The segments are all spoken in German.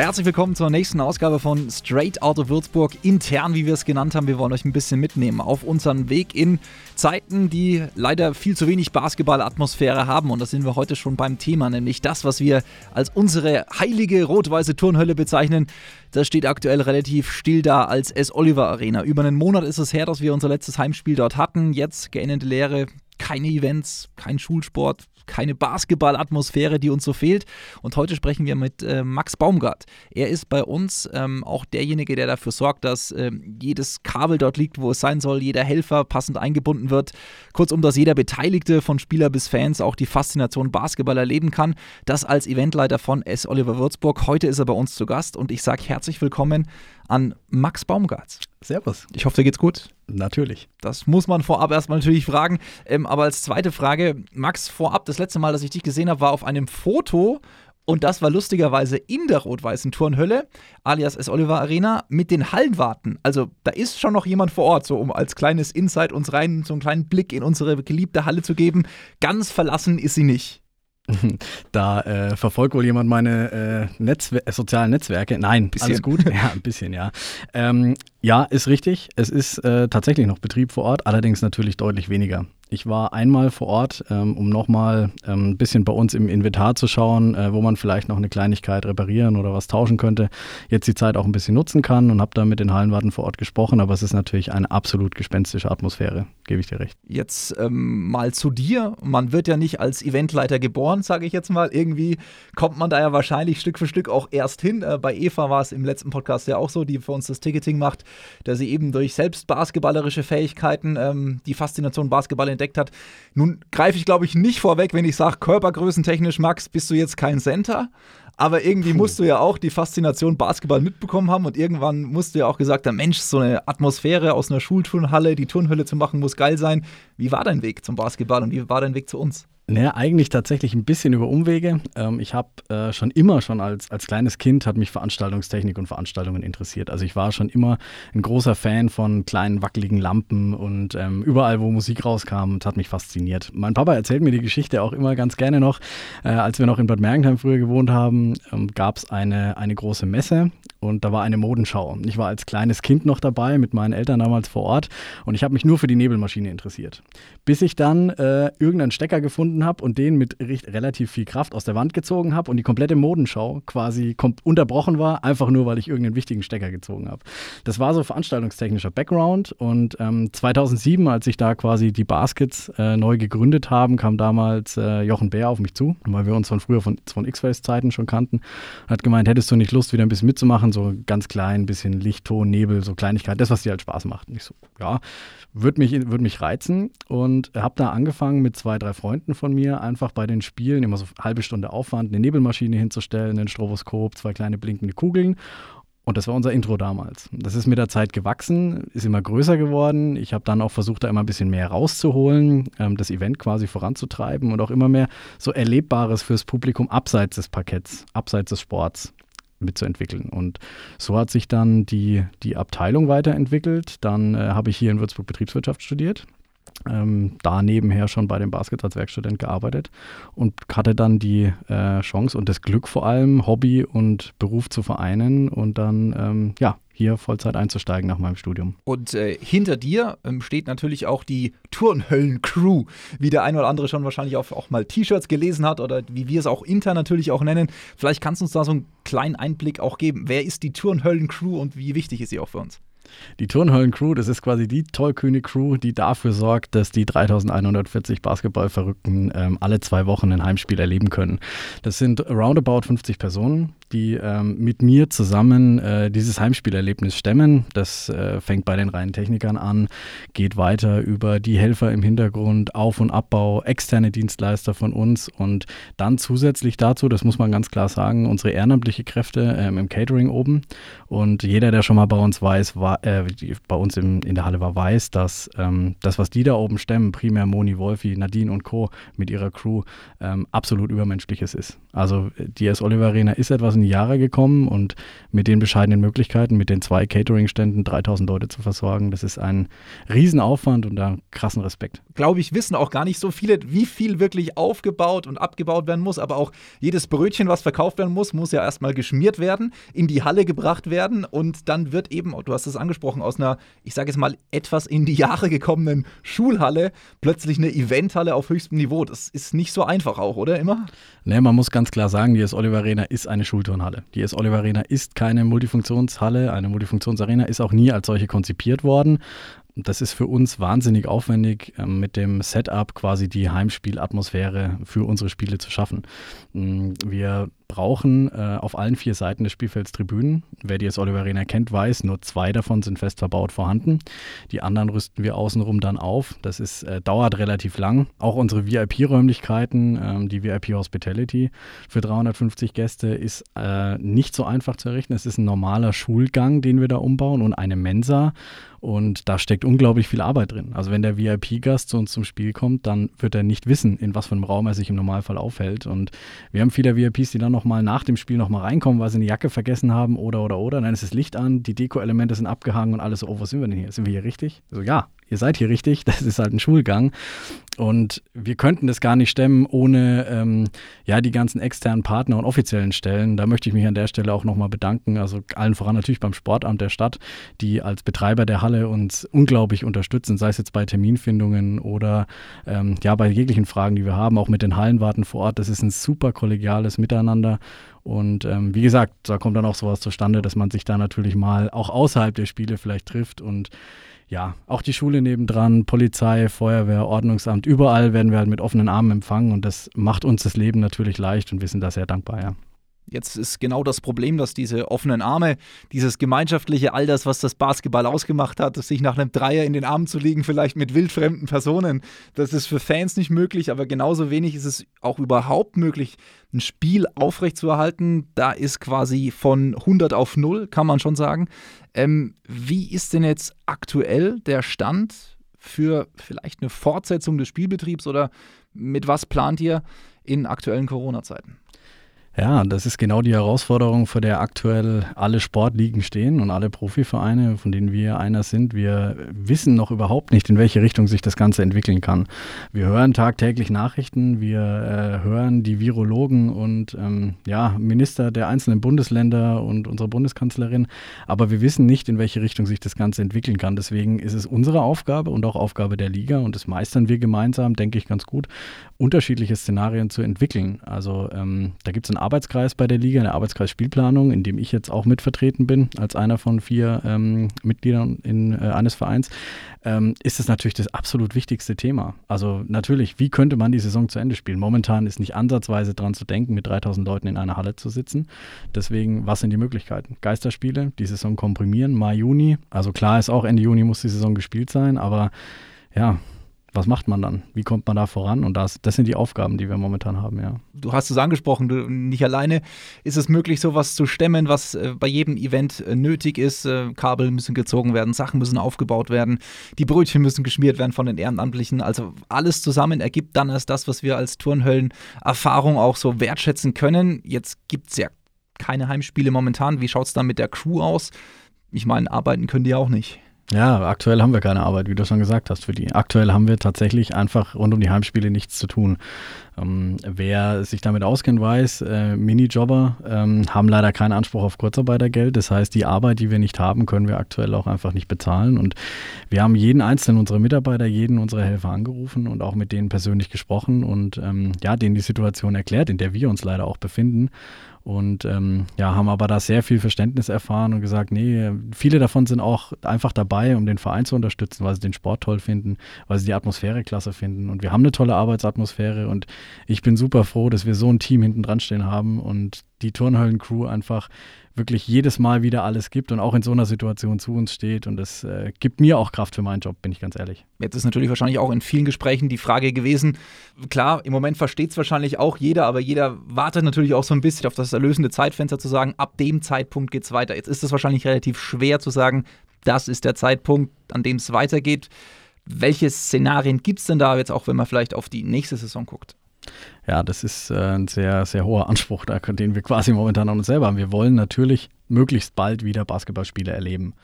Herzlich willkommen zur nächsten Ausgabe von Straight Out of Würzburg. Intern, wie wir es genannt haben. Wir wollen euch ein bisschen mitnehmen auf unseren Weg in Zeiten, die leider viel zu wenig Basketballatmosphäre haben. Und da sind wir heute schon beim Thema, nämlich das, was wir als unsere heilige rot-weiße Turnhölle bezeichnen. Das steht aktuell relativ still da als S. Oliver Arena. Über einen Monat ist es her, dass wir unser letztes Heimspiel dort hatten. Jetzt geendete Lehre, keine Events, kein Schulsport, keine Basketballatmosphäre, die uns so fehlt. Und heute sprechen wir mit äh, Max Baumgart. Er ist bei uns ähm, auch derjenige, der dafür sorgt, dass äh, jedes Kabel dort liegt, wo es sein soll, jeder Helfer passend eingebunden wird. Kurzum, dass jeder Beteiligte von Spieler bis Fans auch die Faszination Basketball erleben kann. Das als Eventleiter von S. Oliver Würzburg. Heute ist er bei uns zu Gast und ich sage herzlich willkommen an Max Baumgart. Servus. Ich hoffe, dir geht's gut. Natürlich. Das muss man vorab erstmal natürlich fragen. Ähm, aber als zweite Frage, Max, vorab, das letzte Mal, dass ich dich gesehen habe, war auf einem Foto und das war lustigerweise in der rot-weißen Turnhölle, alias S. Oliver Arena, mit den Hallenwarten. Also da ist schon noch jemand vor Ort, so um als kleines Insight uns rein, so einen kleinen Blick in unsere geliebte Halle zu geben. Ganz verlassen ist sie nicht. Da äh, verfolgt wohl jemand meine äh, Netzwer sozialen Netzwerke. Nein, bisschen. alles gut. Ja, ein bisschen, ja. Ähm, ja, ist richtig. Es ist äh, tatsächlich noch Betrieb vor Ort, allerdings natürlich deutlich weniger. Ich war einmal vor Ort, ähm, um nochmal ähm, ein bisschen bei uns im Inventar zu schauen, äh, wo man vielleicht noch eine Kleinigkeit reparieren oder was tauschen könnte. Jetzt die Zeit auch ein bisschen nutzen kann und habe da mit den Hallenwarten vor Ort gesprochen, aber es ist natürlich eine absolut gespenstische Atmosphäre, gebe ich dir recht. Jetzt ähm, mal zu dir. Man wird ja nicht als Eventleiter geboren, sage ich jetzt mal. Irgendwie kommt man da ja wahrscheinlich Stück für Stück auch erst hin. Äh, bei Eva war es im letzten Podcast ja auch so, die für uns das Ticketing macht, dass sie eben durch selbst basketballerische Fähigkeiten ähm, die Faszination Basketball entdeckt hat. Nun greife ich, glaube ich, nicht vorweg, wenn ich sage, körpergrößentechnisch, Max, bist du jetzt kein Center. Aber irgendwie musst du ja auch die Faszination Basketball mitbekommen haben und irgendwann musst du ja auch gesagt haben, Mensch, so eine Atmosphäre aus einer Schulturnhalle, die Turnhölle zu machen, muss geil sein. Wie war dein Weg zum Basketball und wie war dein Weg zu uns? Naja, eigentlich tatsächlich ein bisschen über Umwege. Ähm, ich habe äh, schon immer, schon als, als kleines Kind, hat mich Veranstaltungstechnik und Veranstaltungen interessiert. Also ich war schon immer ein großer Fan von kleinen wackeligen Lampen und ähm, überall, wo Musik rauskam, hat mich fasziniert. Mein Papa erzählt mir die Geschichte auch immer ganz gerne noch. Äh, als wir noch in Bad Mergentheim früher gewohnt haben, ähm, gab es eine, eine große Messe und da war eine Modenschau. Ich war als kleines Kind noch dabei, mit meinen Eltern damals vor Ort und ich habe mich nur für die Nebelmaschine interessiert. Bis ich dann äh, irgendeinen Stecker gefunden gefunden habe und den mit relativ viel Kraft aus der Wand gezogen habe und die komplette Modenschau quasi unterbrochen war, einfach nur, weil ich irgendeinen wichtigen Stecker gezogen habe. Das war so veranstaltungstechnischer Background und ähm, 2007, als ich da quasi die Baskets äh, neu gegründet haben, kam damals äh, Jochen Bär auf mich zu, weil wir uns von früher von, von X-Face-Zeiten schon kannten hat gemeint, hättest du nicht Lust, wieder ein bisschen mitzumachen, so ganz klein, ein bisschen Licht, Ton, Nebel, so Kleinigkeit, das, was dir halt Spaß macht. Und ich so, ja, würde mich, würd mich reizen und habe da angefangen mit zwei, drei Freunden von mir, einfach bei den Spielen immer so eine halbe Stunde Aufwand, eine Nebelmaschine hinzustellen, ein Stroboskop, zwei kleine blinkende Kugeln. Und das war unser Intro damals. Das ist mit der Zeit gewachsen, ist immer größer geworden. Ich habe dann auch versucht, da immer ein bisschen mehr rauszuholen, ähm, das Event quasi voranzutreiben und auch immer mehr so Erlebbares fürs Publikum abseits des Parketts, abseits des Sports mitzuentwickeln. Und so hat sich dann die, die Abteilung weiterentwickelt. Dann äh, habe ich hier in Würzburg Betriebswirtschaft studiert. Ähm, da nebenher schon bei dem Basket als Werkstudent gearbeitet und hatte dann die äh, Chance und das Glück vor allem, Hobby und Beruf zu vereinen und dann ähm, ja, hier Vollzeit einzusteigen nach meinem Studium. Und äh, hinter dir ähm, steht natürlich auch die Turnhöllen-Crew, wie der ein oder andere schon wahrscheinlich auch, auch mal T-Shirts gelesen hat oder wie wir es auch intern natürlich auch nennen. Vielleicht kannst du uns da so einen kleinen Einblick auch geben. Wer ist die Turnhöllen-Crew und wie wichtig ist sie auch für uns? Die Turnhallen-Crew, das ist quasi die tollkühne-Crew, die dafür sorgt, dass die 3140 Basketballverrückten ähm, alle zwei Wochen ein Heimspiel erleben können. Das sind roundabout 50 Personen, die ähm, mit mir zusammen äh, dieses Heimspielerlebnis stemmen. Das äh, fängt bei den reinen Technikern an, geht weiter über die Helfer im Hintergrund, Auf- und Abbau, externe Dienstleister von uns und dann zusätzlich dazu, das muss man ganz klar sagen, unsere ehrenamtliche Kräfte ähm, im Catering oben. Und jeder, der schon mal bei uns weiß, war, äh, die bei uns im, in der Halle war, weiß, dass ähm, das, was die da oben stemmen, primär Moni Wolfi, Nadine und Co. mit ihrer Crew, ähm, absolut übermenschliches ist. Also die S. Oliver Arena ist etwas in die Jahre gekommen und mit den bescheidenen Möglichkeiten, mit den zwei Catering-Ständen 3000 Leute zu versorgen, das ist ein Riesenaufwand und da krassen Respekt. Glaube ich, wissen auch gar nicht so viele, wie viel wirklich aufgebaut und abgebaut werden muss, aber auch jedes Brötchen, was verkauft werden muss, muss ja erstmal geschmiert werden, in die Halle gebracht werden und dann wird eben, du hast es angesprochen, aus einer, ich sage jetzt mal, etwas in die Jahre gekommenen Schulhalle plötzlich eine Eventhalle auf höchstem Niveau. Das ist nicht so einfach auch, oder immer? Nee, man muss ganz klar sagen, die S. Oliver Arena ist eine Schulturnhalle. Die S. Oliver Arena ist keine Multifunktionshalle, eine Multifunktionsarena ist auch nie als solche konzipiert worden. Das ist für uns wahnsinnig aufwendig, ähm, mit dem Setup quasi die Heimspielatmosphäre für unsere Spiele zu schaffen. Mm, wir brauchen äh, auf allen vier Seiten des Spielfelds Tribünen. Wer die jetzt Oliver Arena kennt, weiß, nur zwei davon sind fest verbaut vorhanden. Die anderen rüsten wir außenrum dann auf. Das ist, äh, dauert relativ lang. Auch unsere VIP-Räumlichkeiten, ähm, die VIP Hospitality für 350 Gäste, ist äh, nicht so einfach zu errichten. Es ist ein normaler Schulgang, den wir da umbauen und eine Mensa. Und da steckt unglaublich viel Arbeit drin. Also wenn der VIP-Gast zu uns zum Spiel kommt, dann wird er nicht wissen, in was für einem Raum er sich im Normalfall aufhält. Und wir haben viele VIPs, die dann nochmal nach dem Spiel nochmal reinkommen, weil sie eine Jacke vergessen haben oder oder oder. Dann ist das Licht an, die Deko-Elemente sind abgehangen und alles so, oh, wo sind wir denn hier? Sind wir hier richtig? So, ja, ihr seid hier richtig, das ist halt ein Schulgang. Und wir könnten das gar nicht stemmen ohne ähm, ja, die ganzen externen Partner und offiziellen Stellen. Da möchte ich mich an der Stelle auch nochmal bedanken. Also allen voran natürlich beim Sportamt der Stadt, die als Betreiber der Halle uns unglaublich unterstützen, sei es jetzt bei Terminfindungen oder ähm, ja, bei jeglichen Fragen, die wir haben, auch mit den Hallenwarten vor Ort. Das ist ein super kollegiales Miteinander. Und ähm, wie gesagt, da kommt dann auch sowas zustande, dass man sich da natürlich mal auch außerhalb der Spiele vielleicht trifft und ja, auch die Schule nebendran, Polizei, Feuerwehr, Ordnungsamt, überall werden wir halt mit offenen Armen empfangen und das macht uns das Leben natürlich leicht und wir sind da sehr dankbar, ja. Jetzt ist genau das Problem, dass diese offenen Arme, dieses gemeinschaftliche, all das, was das Basketball ausgemacht hat, sich nach einem Dreier in den Armen zu liegen, vielleicht mit wildfremden Personen, das ist für Fans nicht möglich, aber genauso wenig ist es auch überhaupt möglich, ein Spiel aufrechtzuerhalten. Da ist quasi von 100 auf 0, kann man schon sagen. Ähm, wie ist denn jetzt aktuell der Stand für vielleicht eine Fortsetzung des Spielbetriebs oder mit was plant ihr in aktuellen Corona-Zeiten? Ja, das ist genau die Herausforderung, vor der aktuell alle Sportligen stehen und alle Profivereine, von denen wir einer sind. Wir wissen noch überhaupt nicht, in welche Richtung sich das Ganze entwickeln kann. Wir hören tagtäglich Nachrichten, wir äh, hören die Virologen und ähm, ja, Minister der einzelnen Bundesländer und unsere Bundeskanzlerin, aber wir wissen nicht, in welche Richtung sich das Ganze entwickeln kann. Deswegen ist es unsere Aufgabe und auch Aufgabe der Liga und das meistern wir gemeinsam, denke ich, ganz gut, unterschiedliche Szenarien zu entwickeln. Also ähm, da gibt es einen Arbeitskreis bei der Liga, eine Arbeitskreis Spielplanung, in dem ich jetzt auch mitvertreten bin, als einer von vier ähm, Mitgliedern in, äh, eines Vereins, ähm, ist es natürlich das absolut wichtigste Thema. Also natürlich, wie könnte man die Saison zu Ende spielen? Momentan ist nicht ansatzweise dran zu denken, mit 3000 Leuten in einer Halle zu sitzen. Deswegen, was sind die Möglichkeiten? Geisterspiele, die Saison komprimieren, Mai, Juni. Also klar ist auch, Ende Juni muss die Saison gespielt sein, aber ja, was macht man dann? Wie kommt man da voran? Und das, das sind die Aufgaben, die wir momentan haben, ja. Du hast es angesprochen, du, nicht alleine ist es möglich, sowas zu stemmen, was äh, bei jedem Event äh, nötig ist. Äh, Kabel müssen gezogen werden, Sachen müssen aufgebaut werden, die Brötchen müssen geschmiert werden von den Ehrenamtlichen. Also alles zusammen ergibt dann erst das, was wir als Turnhöllen-Erfahrung auch so wertschätzen können. Jetzt gibt es ja keine Heimspiele momentan. Wie schaut es dann mit der Crew aus? Ich meine, arbeiten können die auch nicht. Ja, aktuell haben wir keine Arbeit, wie du schon gesagt hast, für die. Aktuell haben wir tatsächlich einfach rund um die Heimspiele nichts zu tun. Ähm, wer sich damit auskennt, weiß, äh, Minijobber ähm, haben leider keinen Anspruch auf Kurzarbeitergeld. Das heißt, die Arbeit, die wir nicht haben, können wir aktuell auch einfach nicht bezahlen. Und wir haben jeden einzelnen unserer Mitarbeiter, jeden unserer Helfer angerufen und auch mit denen persönlich gesprochen und ähm, ja, denen die Situation erklärt, in der wir uns leider auch befinden und ähm, ja, haben aber da sehr viel Verständnis erfahren und gesagt, nee, viele davon sind auch einfach dabei, um den Verein zu unterstützen, weil sie den Sport toll finden, weil sie die Atmosphäre klasse finden. Und wir haben eine tolle Arbeitsatmosphäre und ich bin super froh, dass wir so ein Team hinten dran stehen haben und die Turnhöllen-Crew einfach wirklich jedes Mal wieder alles gibt und auch in so einer Situation zu uns steht. Und das äh, gibt mir auch Kraft für meinen Job, bin ich ganz ehrlich. Jetzt ist natürlich wahrscheinlich auch in vielen Gesprächen die Frage gewesen, klar, im Moment versteht es wahrscheinlich auch jeder, aber jeder wartet natürlich auch so ein bisschen auf das erlösende Zeitfenster zu sagen, ab dem Zeitpunkt geht es weiter. Jetzt ist es wahrscheinlich relativ schwer zu sagen, das ist der Zeitpunkt, an dem es weitergeht. Welche Szenarien gibt es denn da jetzt auch, wenn man vielleicht auf die nächste Saison guckt? Ja, das ist äh, ein sehr, sehr hoher Anspruch, den wir quasi momentan an uns selber haben. Wir wollen natürlich möglichst bald wieder Basketballspiele erleben.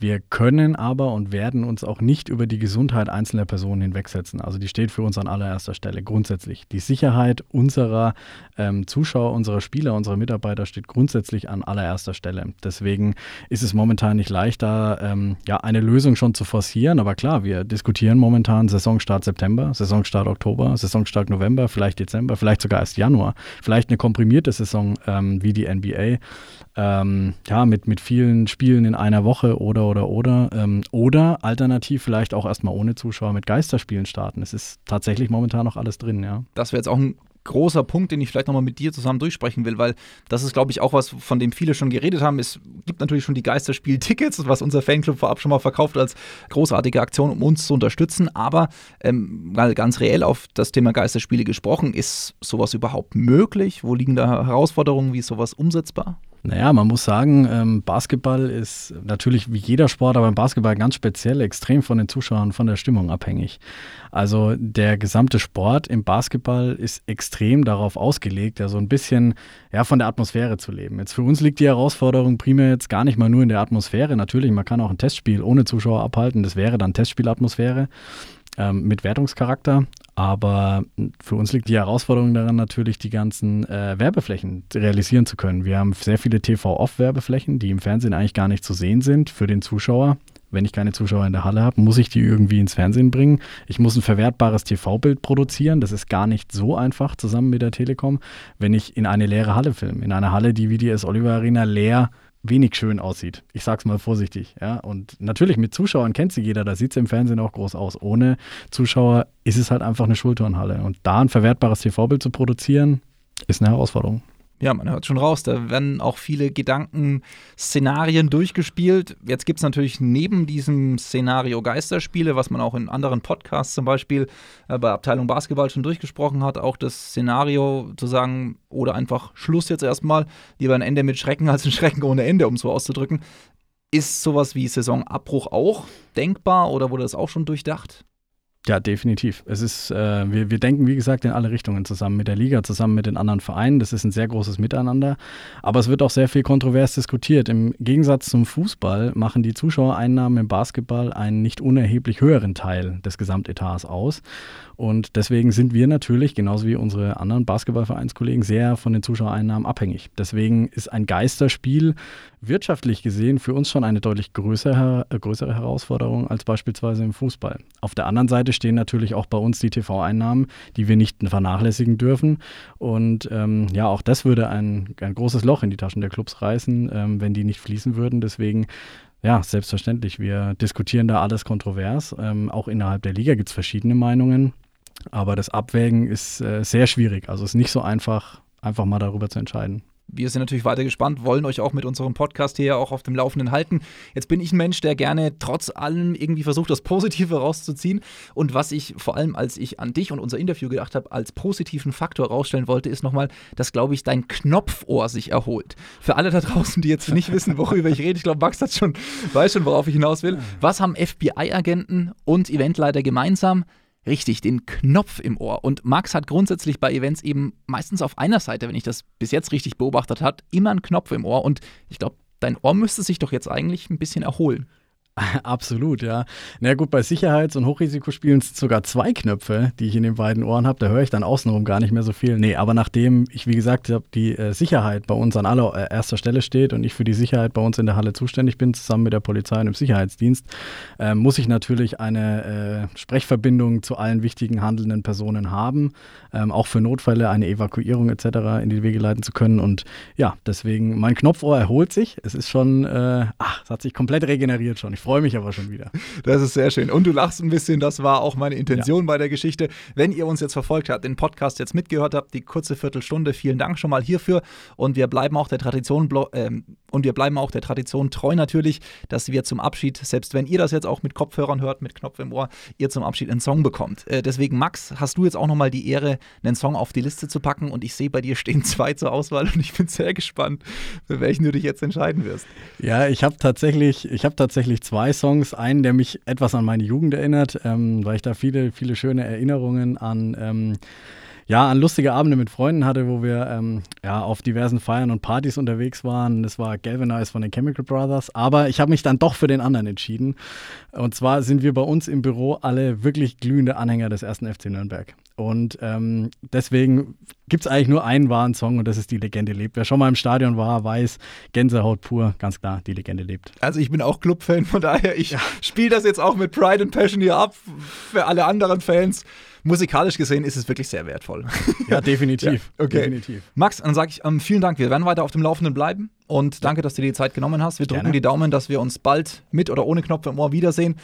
Wir können aber und werden uns auch nicht über die Gesundheit einzelner Personen hinwegsetzen. Also die steht für uns an allererster Stelle grundsätzlich. Die Sicherheit unserer ähm, Zuschauer, unserer Spieler, unserer Mitarbeiter steht grundsätzlich an allererster Stelle. Deswegen ist es momentan nicht leicht, da ähm, ja, eine Lösung schon zu forcieren. Aber klar, wir diskutieren momentan Saisonstart September, Saisonstart Oktober, Saisonstart November, vielleicht Dezember, vielleicht sogar erst Januar. Vielleicht eine komprimierte Saison ähm, wie die NBA. Ähm, ja, mit, mit vielen Spielen in einer Woche oder oder, oder. Ähm, oder alternativ vielleicht auch erstmal ohne Zuschauer mit Geisterspielen starten. Es ist tatsächlich momentan noch alles drin, ja. Das wäre jetzt auch ein großer Punkt, den ich vielleicht nochmal mit dir zusammen durchsprechen will, weil das ist, glaube ich, auch was, von dem viele schon geredet haben. Es gibt natürlich schon die Geisterspiel-Tickets, was unser Fanclub vorab schon mal verkauft als großartige Aktion, um uns zu unterstützen. Aber ähm, mal ganz reell auf das Thema Geisterspiele gesprochen, ist sowas überhaupt möglich? Wo liegen da Herausforderungen? Wie ist sowas umsetzbar? Naja, man muss sagen, ähm, Basketball ist natürlich wie jeder Sport, aber im Basketball ganz speziell extrem von den Zuschauern, von der Stimmung abhängig. Also der gesamte Sport im Basketball ist extrem darauf ausgelegt, ja so ein bisschen ja, von der Atmosphäre zu leben. Jetzt für uns liegt die Herausforderung primär jetzt gar nicht mal nur in der Atmosphäre. Natürlich, man kann auch ein Testspiel ohne Zuschauer abhalten, das wäre dann Testspielatmosphäre ähm, mit Wertungscharakter. Aber für uns liegt die Herausforderung daran, natürlich die ganzen äh, Werbeflächen realisieren zu können. Wir haben sehr viele TV-Off-Werbeflächen, die im Fernsehen eigentlich gar nicht zu sehen sind für den Zuschauer. Wenn ich keine Zuschauer in der Halle habe, muss ich die irgendwie ins Fernsehen bringen. Ich muss ein verwertbares TV-Bild produzieren. Das ist gar nicht so einfach zusammen mit der Telekom, wenn ich in eine leere Halle filme. In einer Halle, die wie die S. Oliver Arena leer wenig schön aussieht. Ich sag's mal vorsichtig. Ja? Und natürlich mit Zuschauern kennt sie jeder, da sieht es im Fernsehen auch groß aus. Ohne Zuschauer ist es halt einfach eine Schulturnhalle. Und da ein verwertbares TV-Bild zu produzieren, ist eine Herausforderung. Ja, man hört schon raus, da werden auch viele Gedankenszenarien durchgespielt. Jetzt gibt es natürlich neben diesem Szenario Geisterspiele, was man auch in anderen Podcasts zum Beispiel äh, bei Abteilung Basketball schon durchgesprochen hat, auch das Szenario zu sagen, oder einfach Schluss jetzt erstmal, lieber ein Ende mit Schrecken als ein Schrecken ohne Ende, um es so auszudrücken. Ist sowas wie Saisonabbruch auch denkbar oder wurde das auch schon durchdacht? Ja, definitiv. Es ist, äh, wir, wir denken, wie gesagt, in alle Richtungen zusammen mit der Liga, zusammen mit den anderen Vereinen. Das ist ein sehr großes Miteinander. Aber es wird auch sehr viel kontrovers diskutiert. Im Gegensatz zum Fußball machen die Zuschauereinnahmen im Basketball einen nicht unerheblich höheren Teil des Gesamtetats aus. Und deswegen sind wir natürlich, genauso wie unsere anderen Basketballvereinskollegen, sehr von den Zuschauereinnahmen abhängig. Deswegen ist ein Geisterspiel wirtschaftlich gesehen für uns schon eine deutlich größere, äh, größere Herausforderung als beispielsweise im Fußball. Auf der anderen Seite stehen natürlich auch bei uns die TV-Einnahmen, die wir nicht vernachlässigen dürfen. Und ähm, ja, auch das würde ein, ein großes Loch in die Taschen der Clubs reißen, ähm, wenn die nicht fließen würden. Deswegen ja, selbstverständlich. Wir diskutieren da alles kontrovers. Ähm, auch innerhalb der Liga gibt es verschiedene Meinungen. Aber das Abwägen ist äh, sehr schwierig. Also es ist nicht so einfach, einfach mal darüber zu entscheiden. Wir sind natürlich weiter gespannt, wollen euch auch mit unserem Podcast hier auch auf dem Laufenden halten. Jetzt bin ich ein Mensch, der gerne trotz allem irgendwie versucht, das Positive rauszuziehen. Und was ich vor allem, als ich an dich und unser Interview gedacht habe, als positiven Faktor rausstellen wollte, ist nochmal, dass, glaube ich, dein Knopfohr sich erholt. Für alle da draußen, die jetzt nicht wissen, worüber ich rede, ich glaube, Max hat schon, weiß schon, worauf ich hinaus will. Was haben FBI-Agenten und Eventleiter gemeinsam? Richtig, den Knopf im Ohr. Und Max hat grundsätzlich bei Events eben meistens auf einer Seite, wenn ich das bis jetzt richtig beobachtet habe, immer einen Knopf im Ohr. Und ich glaube, dein Ohr müsste sich doch jetzt eigentlich ein bisschen erholen. Absolut, ja. Na gut, bei Sicherheits- und Hochrisikospielen sind sogar zwei Knöpfe, die ich in den beiden Ohren habe. Da höre ich dann außenrum gar nicht mehr so viel. Nee, aber nachdem ich, wie gesagt, die äh, Sicherheit bei uns an allererster äh, Stelle steht und ich für die Sicherheit bei uns in der Halle zuständig bin, zusammen mit der Polizei und dem Sicherheitsdienst, äh, muss ich natürlich eine äh, Sprechverbindung zu allen wichtigen handelnden Personen haben, ähm, auch für Notfälle eine Evakuierung etc. in die Wege leiten zu können. Und ja, deswegen, mein Knopfohr erholt sich. Es ist schon, äh, ach, es hat sich komplett regeneriert schon. Ich freue mich aber schon wieder. Das ist sehr schön. Und du lachst ein bisschen, das war auch meine Intention ja. bei der Geschichte. Wenn ihr uns jetzt verfolgt habt, den Podcast jetzt mitgehört habt, die kurze Viertelstunde, vielen Dank schon mal hierfür. Und wir bleiben auch der Tradition, äh, und wir bleiben auch der Tradition treu natürlich, dass wir zum Abschied, selbst wenn ihr das jetzt auch mit Kopfhörern hört, mit Knopf im Ohr, ihr zum Abschied einen Song bekommt. Äh, deswegen, Max, hast du jetzt auch nochmal die Ehre, einen Song auf die Liste zu packen. Und ich sehe, bei dir stehen zwei zur Auswahl und ich bin sehr gespannt, für welchen du dich jetzt entscheiden wirst. Ja, ich habe tatsächlich, ich tatsächlich zwei Songs. Einen, der mich etwas an meine Jugend erinnert, ähm, weil ich da viele, viele schöne Erinnerungen an ähm, ja, an lustige Abende mit Freunden hatte, wo wir ähm, ja, auf diversen Feiern und Partys unterwegs waren. Das war Galvanize von den Chemical Brothers. Aber ich habe mich dann doch für den anderen entschieden. Und zwar sind wir bei uns im Büro alle wirklich glühende Anhänger des ersten FC Nürnberg. Und ähm, deswegen gibt es eigentlich nur einen wahren Song und das ist Die Legende lebt. Wer schon mal im Stadion war, weiß, Gänsehaut pur, ganz klar, Die Legende lebt. Also ich bin auch Clubfan, von daher, ich ja. spiele das jetzt auch mit Pride and Passion hier ab für alle anderen Fans musikalisch gesehen ist es wirklich sehr wertvoll. Ja, definitiv. ja, okay. definitiv. Max, dann sage ich ähm, vielen Dank. Wir werden weiter auf dem Laufenden bleiben und danke, dass du dir die Zeit genommen hast. Wir drücken Gerne. die Daumen, dass wir uns bald mit oder ohne Knopf im Ohr wiedersehen.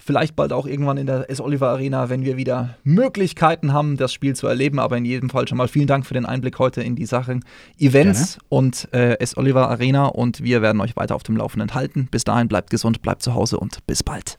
Vielleicht bald auch irgendwann in der S. Oliver Arena, wenn wir wieder Möglichkeiten haben, das Spiel zu erleben. Aber in jedem Fall schon mal vielen Dank für den Einblick heute in die Sachen Events Gerne. und äh, S. Oliver Arena. Und wir werden euch weiter auf dem Laufenden halten. Bis dahin bleibt gesund, bleibt zu Hause und bis bald.